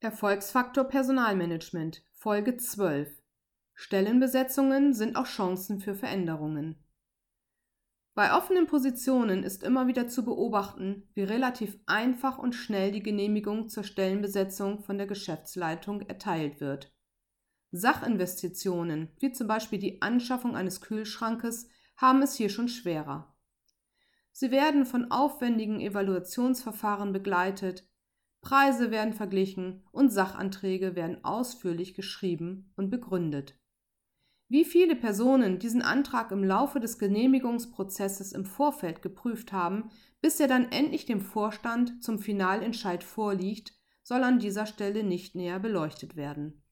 Erfolgsfaktor Personalmanagement Folge 12 Stellenbesetzungen sind auch Chancen für Veränderungen. Bei offenen Positionen ist immer wieder zu beobachten, wie relativ einfach und schnell die Genehmigung zur Stellenbesetzung von der Geschäftsleitung erteilt wird. Sachinvestitionen, wie zum Beispiel die Anschaffung eines Kühlschrankes, haben es hier schon schwerer. Sie werden von aufwendigen Evaluationsverfahren begleitet, Preise werden verglichen und Sachanträge werden ausführlich geschrieben und begründet. Wie viele Personen diesen Antrag im Laufe des Genehmigungsprozesses im Vorfeld geprüft haben, bis er dann endlich dem Vorstand zum Finalentscheid vorliegt, soll an dieser Stelle nicht näher beleuchtet werden.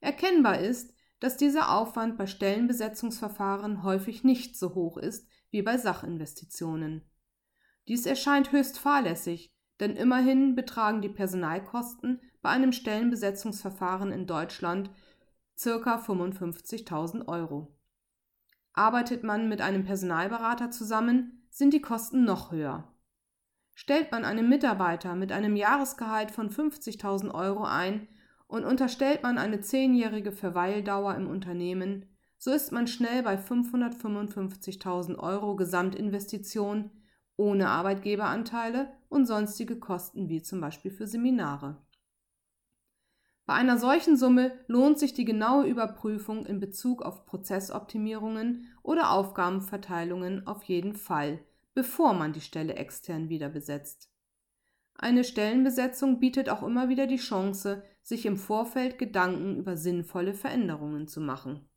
Erkennbar ist, dass dieser Aufwand bei Stellenbesetzungsverfahren häufig nicht so hoch ist wie bei Sachinvestitionen. Dies erscheint höchst fahrlässig, denn immerhin betragen die Personalkosten bei einem Stellenbesetzungsverfahren in Deutschland ca. 55.000 Euro. Arbeitet man mit einem Personalberater zusammen, sind die Kosten noch höher. Stellt man einen Mitarbeiter mit einem Jahresgehalt von 50.000 Euro ein und unterstellt man eine zehnjährige Verweildauer im Unternehmen, so ist man schnell bei 555.000 Euro Gesamtinvestition ohne Arbeitgeberanteile und sonstige Kosten wie zum Beispiel für Seminare. Bei einer solchen Summe lohnt sich die genaue Überprüfung in Bezug auf Prozessoptimierungen oder Aufgabenverteilungen auf jeden Fall, bevor man die Stelle extern wieder besetzt. Eine Stellenbesetzung bietet auch immer wieder die Chance, sich im Vorfeld Gedanken über sinnvolle Veränderungen zu machen